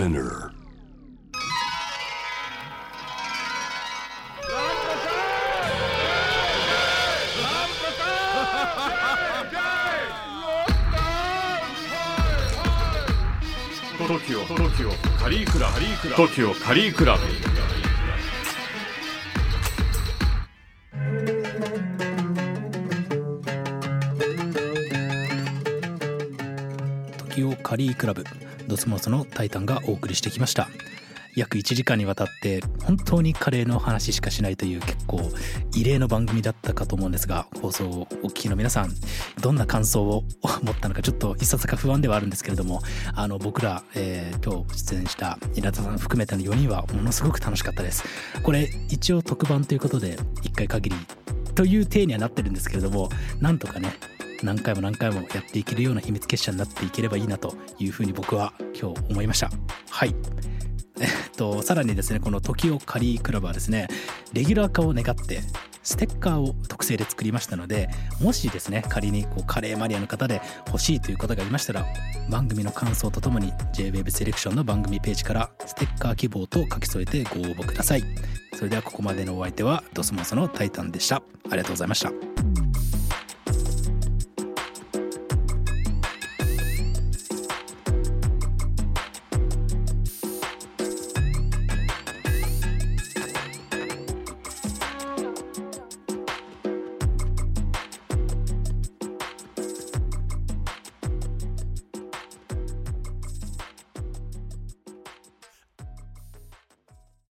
Spinner. トキオトキオカリークラカリークラトキオカリークラブをカリークラブドスモスのタイタンがお送りしてきました。約1時間にわたって本当にカレーの話しかしないという結構異例の番組だったかと思うんですが放送をお聞きの皆さんどんな感想を持ったのかちょっといささか不安ではあるんですけれどもあの僕ら、えー今日出演した稲田さん含めての4人はものすごく楽しかったです。これ一応特番ということで1回限りという体にはなってるんですけれどもなんとかね何回も何回もやっていけるような秘密結社になっていければいいなというふうに僕は今日思いました。はい。えっとさらにですねこの時をカリークラブはですねレギュラー化を願ってステッカーを特製で作りましたのでもしですね仮にこうカレーマニアの方で欲しいという方がいましたら番組の感想とともに JWAVE セレクションの番組ページからステッカー希望と書き添えてご応募ください。それではここまでのお相手はドスモスのタイタンでした。ありがとうございました。